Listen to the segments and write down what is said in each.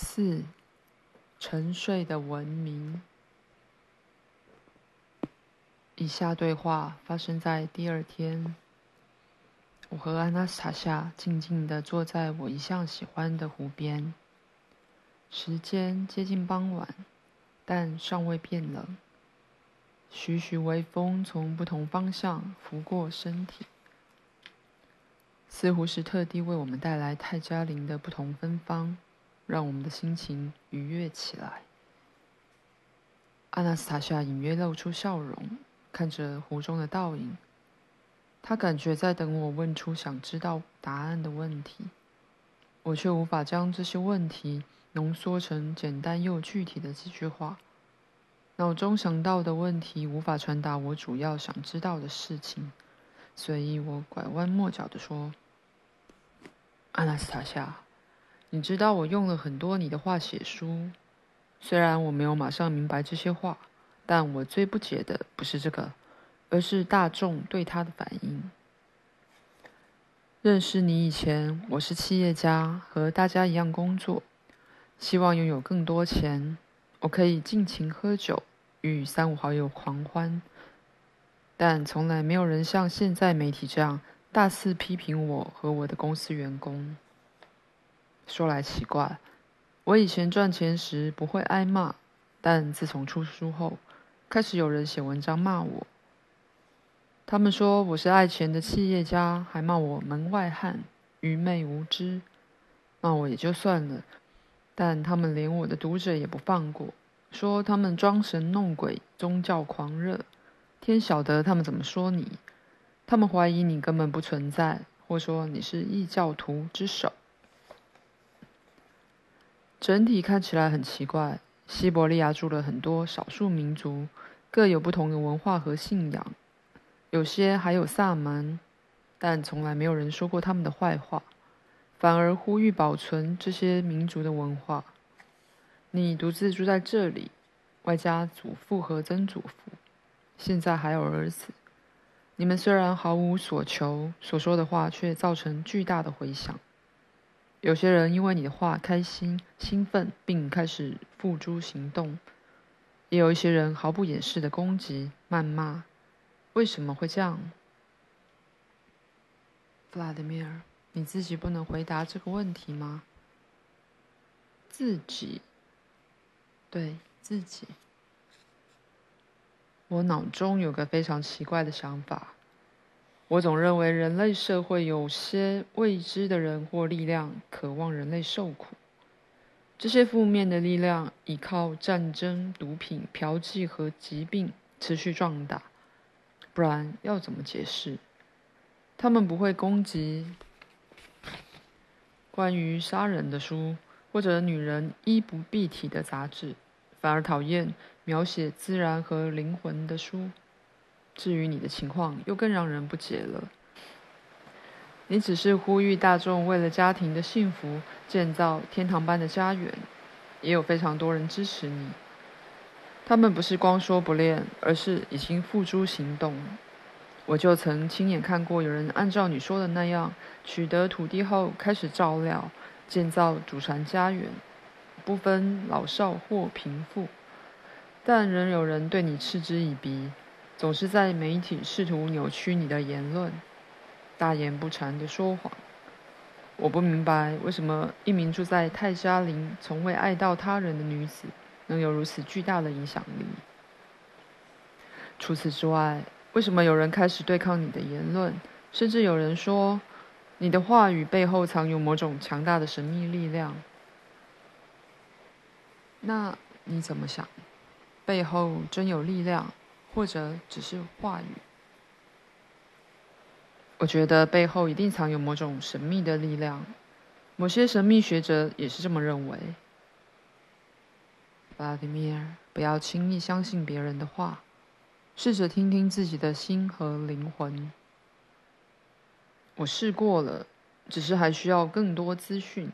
四、沉睡的文明。以下对话发生在第二天。我和安娜斯塔夏静静地坐在我一向喜欢的湖边。时间接近傍晚，但尚未变冷。徐徐微风从不同方向拂过身体，似乎是特地为我们带来泰加林的不同芬芳，让我们的心情愉悦起来。阿纳斯塔夏隐约露出笑容，看着湖中的倒影。他感觉在等我问出想知道答案的问题，我却无法将这些问题浓缩成简单又具体的几句话。脑中想到的问题无法传达我主要想知道的事情，所以我拐弯抹角地说：“阿纳斯塔夏，你知道我用了很多你的话写书，虽然我没有马上明白这些话，但我最不解的不是这个，而是大众对他的反应。认识你以前，我是企业家，和大家一样工作，希望拥有更多钱，我可以尽情喝酒。”与三五好友狂欢，但从来没有人像现在媒体这样大肆批评我和我的公司员工。说来奇怪，我以前赚钱时不会挨骂，但自从出书后，开始有人写文章骂我。他们说我是爱钱的企业家，还骂我门外汉、愚昧无知。骂我也就算了，但他们连我的读者也不放过。说他们装神弄鬼、宗教狂热，天晓得他们怎么说你。他们怀疑你根本不存在，或说你是异教徒之首。整体看起来很奇怪。西伯利亚住了很多少数民族，各有不同的文化和信仰，有些还有萨满，但从来没有人说过他们的坏话，反而呼吁保存这些民族的文化。你独自住在这里，外加祖父和曾祖父，现在还有儿子。你们虽然毫无所求，所说的话却造成巨大的回响。有些人因为你的话开心、兴奋，并开始付诸行动；也有一些人毫不掩饰的攻击、谩骂。为什么会这样？弗拉德米尔，你自己不能回答这个问题吗？自己。对自己，我脑中有个非常奇怪的想法。我总认为人类社会有些未知的人或力量，渴望人类受苦。这些负面的力量依靠战争、毒品、嫖妓和疾病持续壮大，不然要怎么解释？他们不会攻击关于杀人的书。或者女人衣不蔽体的杂志，反而讨厌描写自然和灵魂的书。至于你的情况，又更让人不解了。你只是呼吁大众为了家庭的幸福建造天堂般的家园，也有非常多人支持你。他们不是光说不练，而是已经付诸行动。我就曾亲眼看过有人按照你说的那样，取得土地后开始照料。建造祖传家园，不分老少或贫富，但仍有人对你嗤之以鼻，总是在媒体试图扭曲你的言论，大言不惭地说谎。我不明白为什么一名住在泰加林、从未爱到他人的女子，能有如此巨大的影响力。除此之外，为什么有人开始对抗你的言论，甚至有人说，你的话语背后藏有某种强大的神秘力量，那你怎么想？背后真有力量，或者只是话语？我觉得背后一定藏有某种神秘的力量，某些神秘学者也是这么认为。弗拉迪米尔，不要轻易相信别人的话，试着听听自己的心和灵魂。我试过了，只是还需要更多资讯。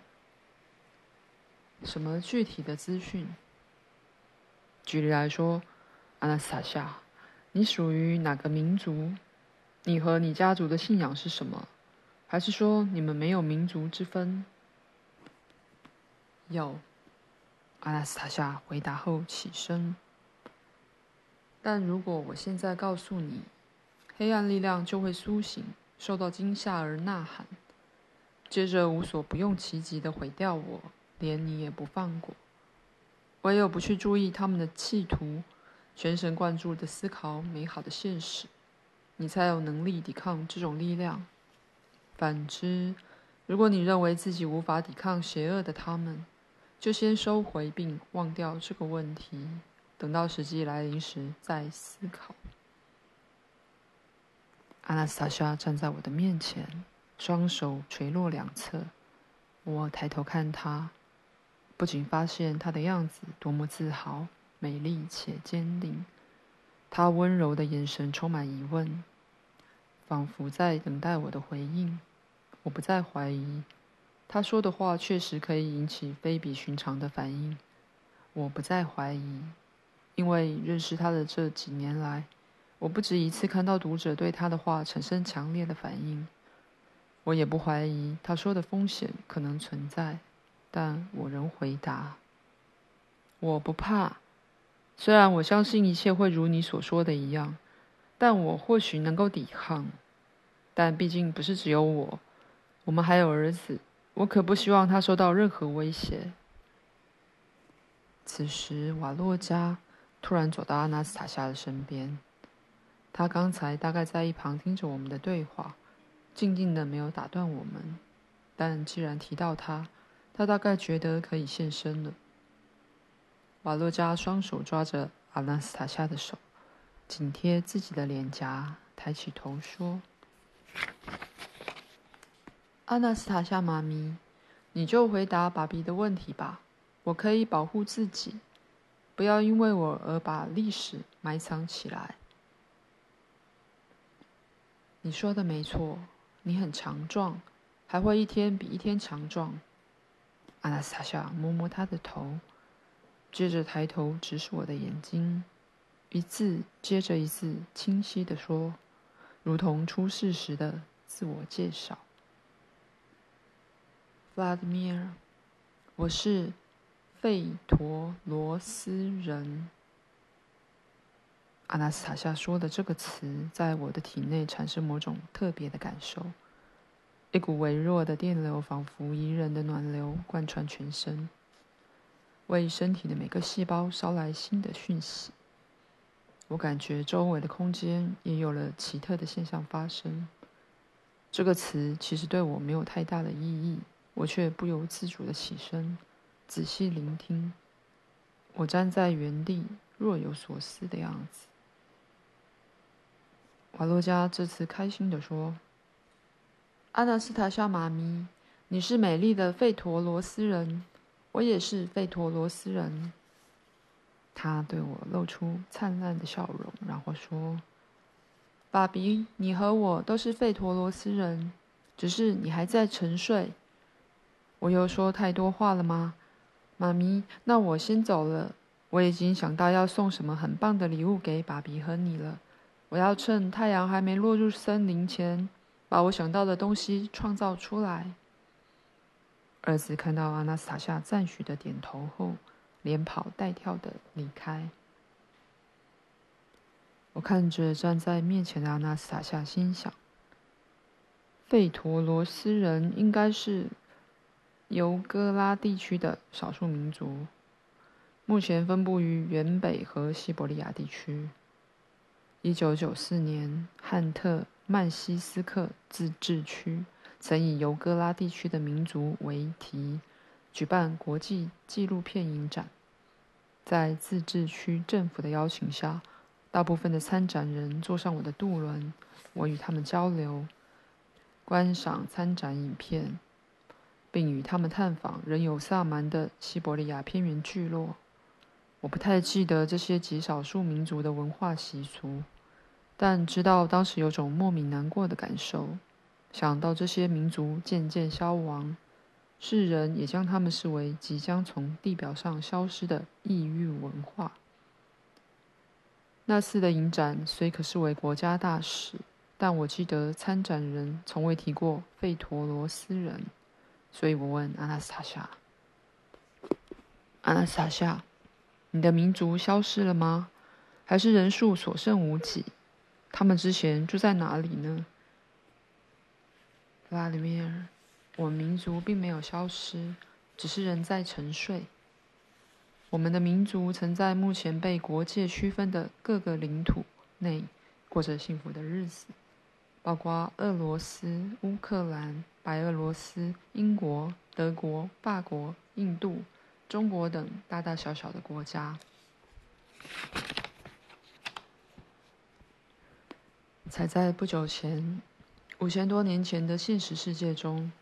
什么具体的资讯？举例来说，阿纳斯塔夏，你属于哪个民族？你和你家族的信仰是什么？还是说你们没有民族之分？有，阿纳斯塔夏回答后起身。但如果我现在告诉你，黑暗力量就会苏醒，受到惊吓而呐喊，接着无所不用其极的毁掉我，连你也不放过。唯有不去注意他们的企图，全神贯注的思考美好的现实，你才有能力抵抗这种力量。反之，如果你认为自己无法抵抗邪恶的他们，就先收回并忘掉这个问题，等到时机来临时再思考。阿纳斯塔夏站在我的面前，双手垂落两侧。我抬头看她，不仅发现她的样子多么自豪、美丽且坚定。她温柔的眼神充满疑问，仿佛在等待我的回应。我不再怀疑，她说的话确实可以引起非比寻常的反应。我不再怀疑，因为认识她的这几年来。我不止一次看到读者对他的话产生强烈的反应，我也不怀疑他说的风险可能存在，但我仍回答：我不怕。虽然我相信一切会如你所说的一样，但我或许能够抵抗。但毕竟不是只有我，我们还有儿子，我可不希望他受到任何威胁。此时，瓦洛加突然走到阿纳斯塔夏的身边。他刚才大概在一旁听着我们的对话，静静的没有打断我们。但既然提到他，他大概觉得可以现身了。瓦洛加双手抓着阿纳斯塔夏的手，紧贴自己的脸颊，抬起头说：“阿纳斯塔夏妈咪，你就回答爸比的问题吧。我可以保护自己，不要因为我而把历史埋藏起来。”你说的没错，你很强壮，还会一天比一天强壮。阿纳斯塔夏摸摸他的头，接着抬头直视我的眼睛，一字接着一字清晰地说，如同出世时的自我介绍。弗拉德米尔，我是费陀罗斯人。阿纳斯塔夏说的这个词，在我的体内产生某种特别的感受，一股微弱的电流，仿佛宜人的暖流，贯穿全身，为身体的每个细胞捎来新的讯息。我感觉周围的空间也有了奇特的现象发生。这个词其实对我没有太大的意义，我却不由自主的起身，仔细聆听。我站在原地，若有所思的样子。瓦洛加这次开心地说：“阿纳斯塔夏妈咪，你是美丽的费陀罗斯人，我也是费陀罗斯人。”他对我露出灿烂的笑容，然后说：“爸比，你和我都是费陀罗斯人，只是你还在沉睡。我又说太多话了吗？妈咪，那我先走了。我已经想到要送什么很棒的礼物给爸比和你了。”我要趁太阳还没落入森林前，把我想到的东西创造出来。儿子看到阿纳斯塔夏赞许的点头后，连跑带跳的离开。我看着站在面前的阿纳斯塔夏，心想：费陀罗斯人应该是尤格拉地区的少数民族，目前分布于原北和西伯利亚地区。一九九四年，汉特曼西斯克自治区曾以尤戈拉地区的民族为题，举办国际纪录片影展。在自治区政府的邀请下，大部分的参展人坐上我的渡轮，我与他们交流，观赏参展影片，并与他们探访仍有萨满的西伯利亚偏远聚落。我不太记得这些极少数民族的文化习俗。但知道当时有种莫名难过的感受，想到这些民族渐渐消亡，世人也将他们视为即将从地表上消失的异域文化。那次的影展虽可视为国家大事，但我记得参展人从未提过费陀罗斯人，所以我问阿纳斯塔夏：“阿纳斯塔夏，你的民族消失了吗？还是人数所剩无几？他们之前住在哪里呢？拉迪米尔，我们民族并没有消失，只是人在沉睡。我们的民族曾在目前被国界区分的各个领土内过着幸福的日子，包括俄罗斯、乌克兰、白俄罗斯、英国、德国、法国、印度、中国等大大小小的国家。才在不久前，五千多年前的现实世界中。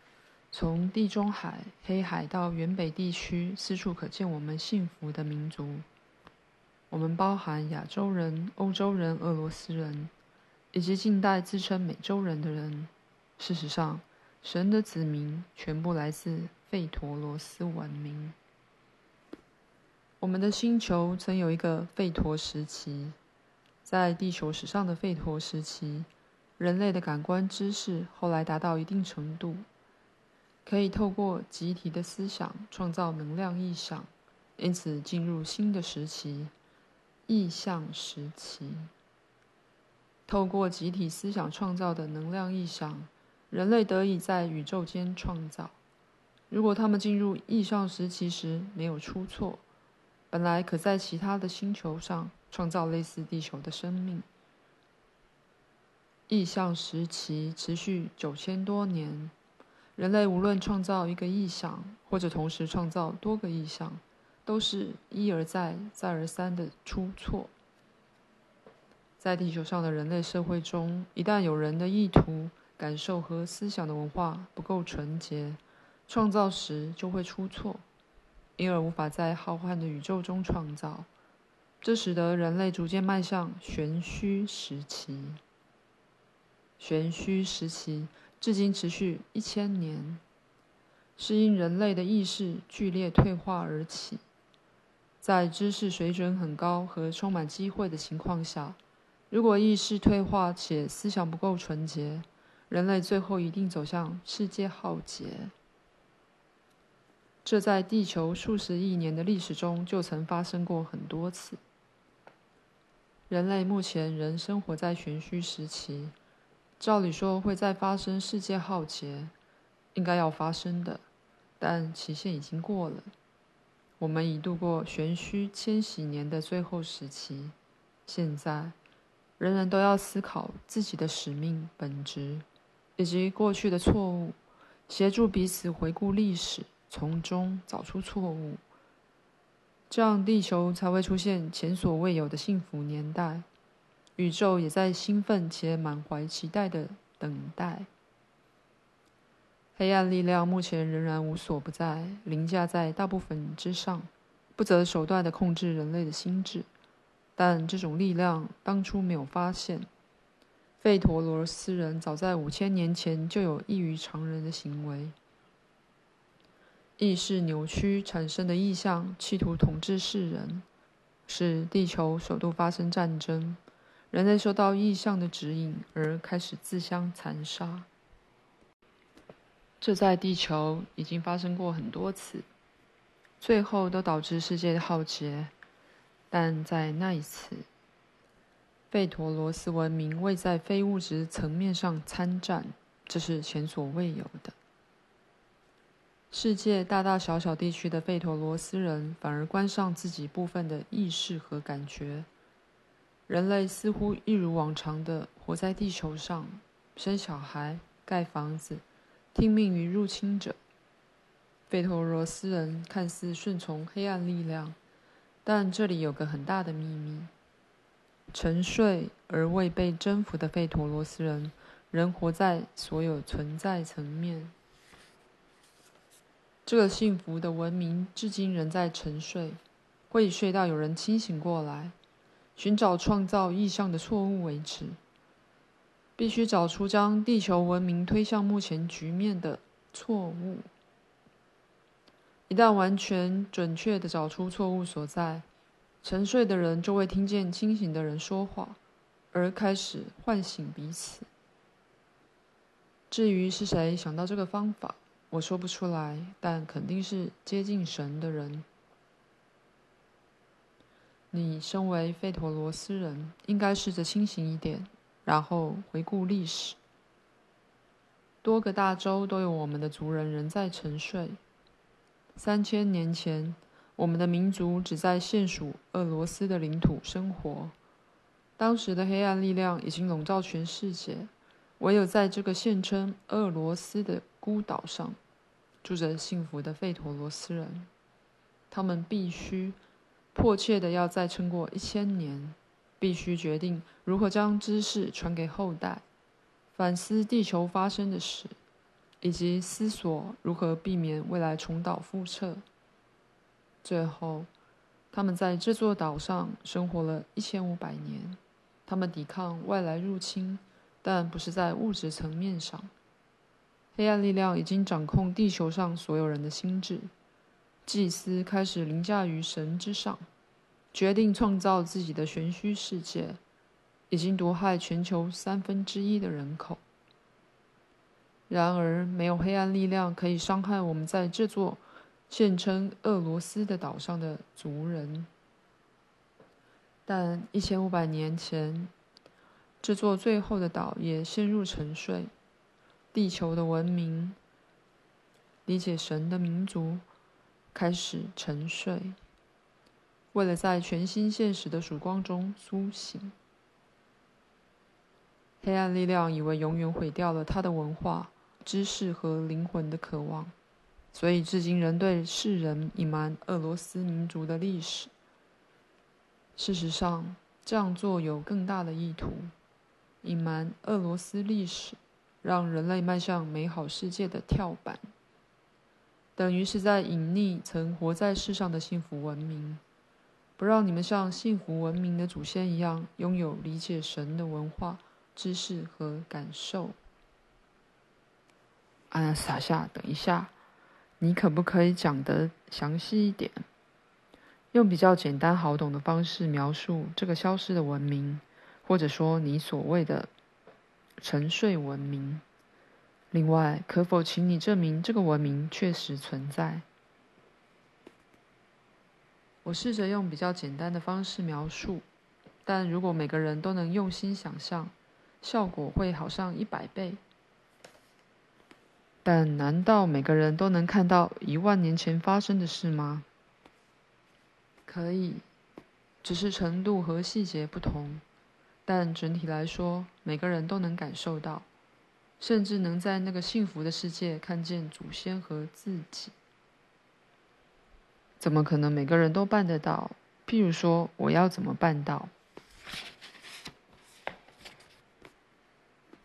从地中海、黑海到远北地区，四处可见我们幸福的民族。我们包含亚洲人、欧洲人、俄罗斯人，以及近代自称美洲人的人。事实上，神的子民全部来自费陀罗斯文明。我们的星球曾有一个费陀时期，在地球史上的费陀时期，人类的感官知识后来达到一定程度。可以透过集体的思想创造能量意象，因此进入新的时期——意象时期。透过集体思想创造的能量意象，人类得以在宇宙间创造。如果他们进入意象时期时没有出错，本来可在其他的星球上创造类似地球的生命。意象时期持续九千多年。人类无论创造一个意象，或者同时创造多个意象，都是一而再、再而三的出错。在地球上的人类社会中，一旦有人的意图、感受和思想的文化不够纯洁，创造时就会出错，因而无法在浩瀚的宇宙中创造。这使得人类逐渐迈向玄虚时期。玄虚时期。至今持续一千年，是因人类的意识剧烈退化而起。在知识水准很高和充满机会的情况下，如果意识退化且思想不够纯洁，人类最后一定走向世界浩劫。这在地球数十亿年的历史中就曾发生过很多次。人类目前仍生活在玄虚时期。照理说会再发生世界浩劫，应该要发生的，但期限已经过了。我们已度过玄虚千禧年的最后时期，现在人人都要思考自己的使命本质，以及过去的错误，协助彼此回顾历史，从中找出错误，这样地球才会出现前所未有的幸福年代。宇宙也在兴奋且满怀期待的等待。黑暗力量目前仍然无所不在，凌驾在大部分之上，不择手段地控制人类的心智。但这种力量当初没有发现。费陀罗斯人早在五千年前就有异于常人的行为，意识扭曲产生的意象，企图统治世人，使地球首度发生战争。人类受到意象的指引而开始自相残杀，这在地球已经发生过很多次，最后都导致世界的浩劫。但在那一次，费陀罗斯文明未在非物质层面上参战，这是前所未有的。世界大大小小地区的费陀罗斯人反而关上自己部分的意识和感觉。人类似乎一如往常的活在地球上，生小孩、盖房子，听命于入侵者。费陀罗斯人看似顺从黑暗力量，但这里有个很大的秘密：沉睡而未被征服的费陀罗斯人，仍活在所有存在层面。这个幸福的文明至今仍在沉睡，会睡到有人清醒过来。寻找创造意象的错误为止，必须找出将地球文明推向目前局面的错误。一旦完全准确地找出错误所在，沉睡的人就会听见清醒的人说话，而开始唤醒彼此。至于是谁想到这个方法，我说不出来，但肯定是接近神的人。你身为费陀罗斯人，应该试着清醒一点，然后回顾历史。多个大洲都有我们的族人仍在沉睡。三千年前，我们的民族只在现属俄罗斯的领土生活。当时的黑暗力量已经笼罩全世界，唯有在这个现称俄罗斯的孤岛上，住着幸福的费陀罗斯人。他们必须。迫切的要再撑过一千年，必须决定如何将知识传给后代，反思地球发生的事，以及思索如何避免未来重蹈覆辙。最后，他们在这座岛上生活了一千五百年。他们抵抗外来入侵，但不是在物质层面上。黑暗力量已经掌控地球上所有人的心智。祭司开始凌驾于神之上，决定创造自己的玄虚世界，已经毒害全球三分之一的人口。然而，没有黑暗力量可以伤害我们在这座现称俄罗斯的岛上的族人。但一千五百年前，这座最后的岛也陷入沉睡，地球的文明，理解神的民族。开始沉睡，为了在全新现实的曙光中苏醒。黑暗力量以为永远毁掉了他的文化、知识和灵魂的渴望，所以至今仍对世人隐瞒俄罗斯民族的历史。事实上，这样做有更大的意图：隐瞒俄罗斯历史，让人类迈向美好世界的跳板。等于是在隐匿曾活在世上的幸福文明，不让你们像幸福文明的祖先一样拥有理解神的文化、知识和感受。阿纳斯塔夏，等一下，你可不可以讲得详细一点？用比较简单好懂的方式描述这个消失的文明，或者说你所谓的沉睡文明。另外，可否请你证明这个文明确实存在？我试着用比较简单的方式描述，但如果每个人都能用心想象，效果会好上一百倍。但难道每个人都能看到一万年前发生的事吗？可以，只是程度和细节不同，但整体来说，每个人都能感受到。甚至能在那个幸福的世界看见祖先和自己，怎么可能每个人都办得到？譬如说，我要怎么办到？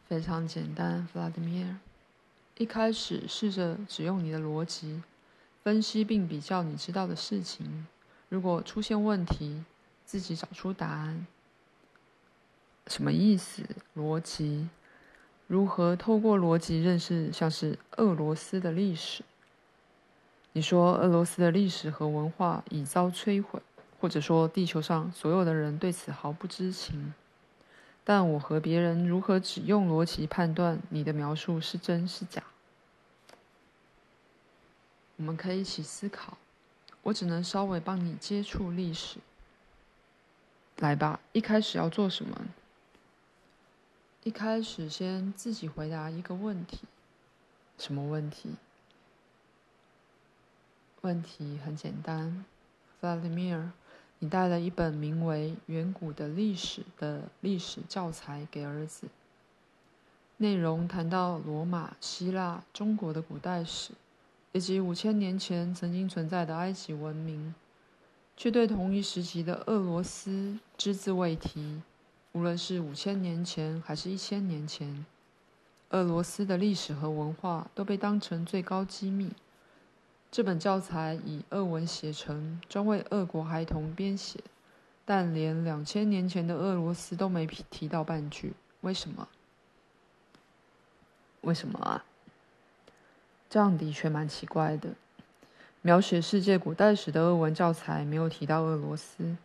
非常简单，弗拉德米尔。一开始试着只用你的逻辑分析并比较你知道的事情，如果出现问题，自己找出答案。什么意思？逻辑？如何透过逻辑认识像是俄罗斯的历史？你说俄罗斯的历史和文化已遭摧毁，或者说地球上所有的人对此毫不知情。但我和别人如何只用逻辑判断你的描述是真是假？我们可以一起思考。我只能稍微帮你接触历史。来吧，一开始要做什么？一开始，先自己回答一个问题。什么问题？问题很简单。弗拉德米尔，你带了一本名为《远古的历史》的历史教材给儿子，内容谈到罗马、希腊、中国的古代史，以及五千年前曾经存在的埃及文明，却对同一时期的俄罗斯只字未提。无论是五千年前还是一千年前，俄罗斯的历史和文化都被当成最高机密。这本教材以俄文写成，专为俄国孩童编写，但连两千年前的俄罗斯都没提到半句。为什么？为什么啊？这样的确蛮奇怪的。描写世界古代史的俄文教材没有提到俄罗斯。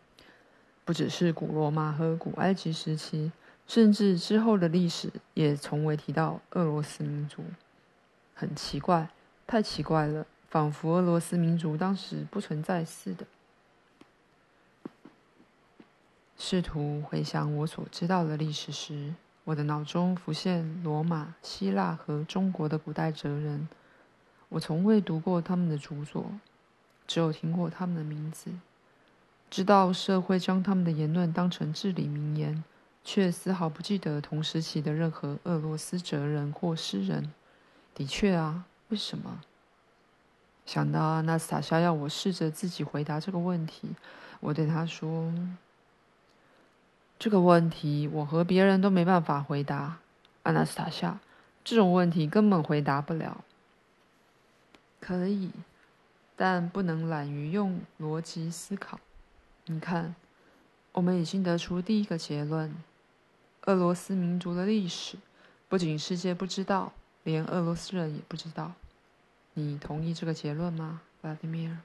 不只是古罗马和古埃及时期，甚至之后的历史也从未提到俄罗斯民族。很奇怪，太奇怪了，仿佛俄罗斯民族当时不存在似的。试图回想我所知道的历史时，我的脑中浮现罗马、希腊和中国的古代哲人。我从未读过他们的著作，只有听过他们的名字，知道社会将他们的言论当成至理名言，却丝毫不记得同时期的任何俄罗斯哲人或诗人。的确啊，为什么？想到阿纳斯塔夏要我试着自己回答这个问题，我对他说。这个问题我和别人都没办法回答，阿纳斯塔夏，这种问题根本回答不了。可以，但不能懒于用逻辑思考。你看，我们已经得出第一个结论：俄罗斯民族的历史，不仅世界不知道，连俄罗斯人也不知道。你同意这个结论吗，拉迪米尔？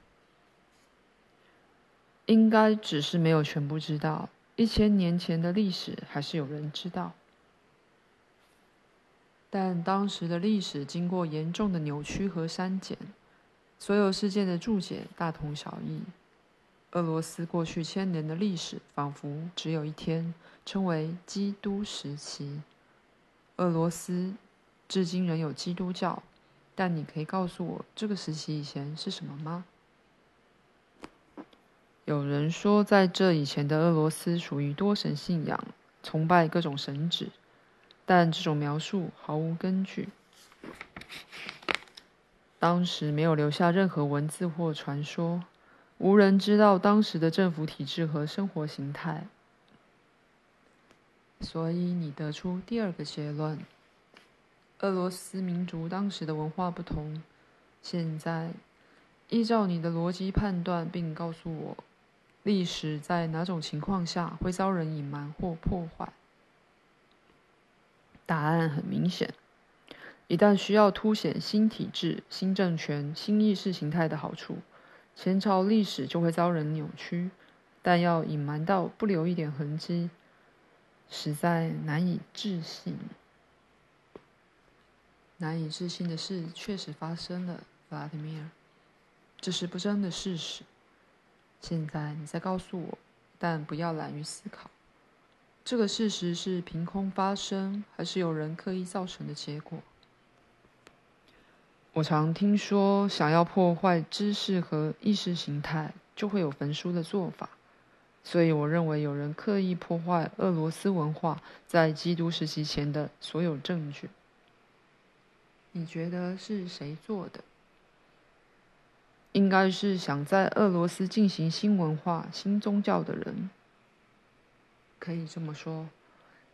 应该只是没有全部知道。一千年前的历史还是有人知道，但当时的历史经过严重的扭曲和删减，所有事件的注解大同小异。俄罗斯过去千年的历史仿佛只有一天，称为基督时期。俄罗斯至今仍有基督教，但你可以告诉我这个时期以前是什么吗？有人说，在这以前的俄罗斯属于多神信仰，崇拜各种神祇，但这种描述毫无根据。当时没有留下任何文字或传说，无人知道当时的政府体制和生活形态。所以你得出第二个结论：俄罗斯民族当时的文化不同。现在，依照你的逻辑判断，并告诉我。历史在哪种情况下会遭人隐瞒或破坏？答案很明显：一旦需要凸显新体制、新政权、新意识形态的好处，前朝历史就会遭人扭曲。但要隐瞒到不留一点痕迹，实在难以置信。难以置信的事确实发生了，弗拉迪米尔，这是不争的事实。现在你再告诉我，但不要懒于思考。这个事实是凭空发生，还是有人刻意造成的结果？我常听说，想要破坏知识和意识形态，就会有焚书的做法。所以，我认为有人刻意破坏俄罗斯文化在基督时期前的所有证据。你觉得是谁做的？应该是想在俄罗斯进行新文化、新宗教的人，可以这么说。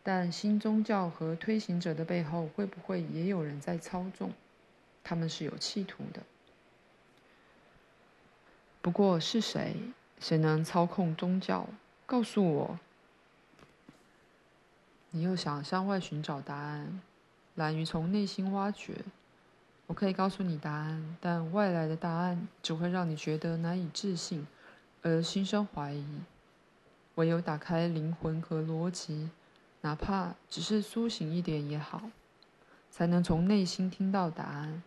但新宗教和推行者的背后，会不会也有人在操纵？他们是有企图的。不过是谁？谁能操控宗教？告诉我。你又想向外寻找答案，懒于从内心挖掘。我可以告诉你答案，但外来的答案只会让你觉得难以置信，而心生怀疑。唯有打开灵魂和逻辑，哪怕只是苏醒一点也好，才能从内心听到答案。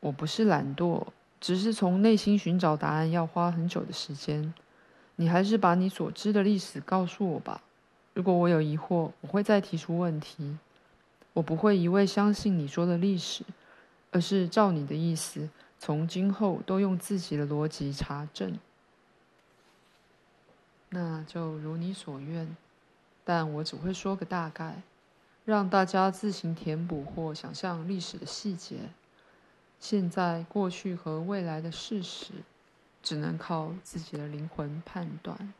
我不是懒惰，只是从内心寻找答案要花很久的时间。你还是把你所知的历史告诉我吧。如果我有疑惑，我会再提出问题。我不会一味相信你说的历史，而是照你的意思，从今后都用自己的逻辑查证。那就如你所愿，但我只会说个大概，让大家自行填补或想象历史的细节。现在、过去和未来的事实，只能靠自己的灵魂判断。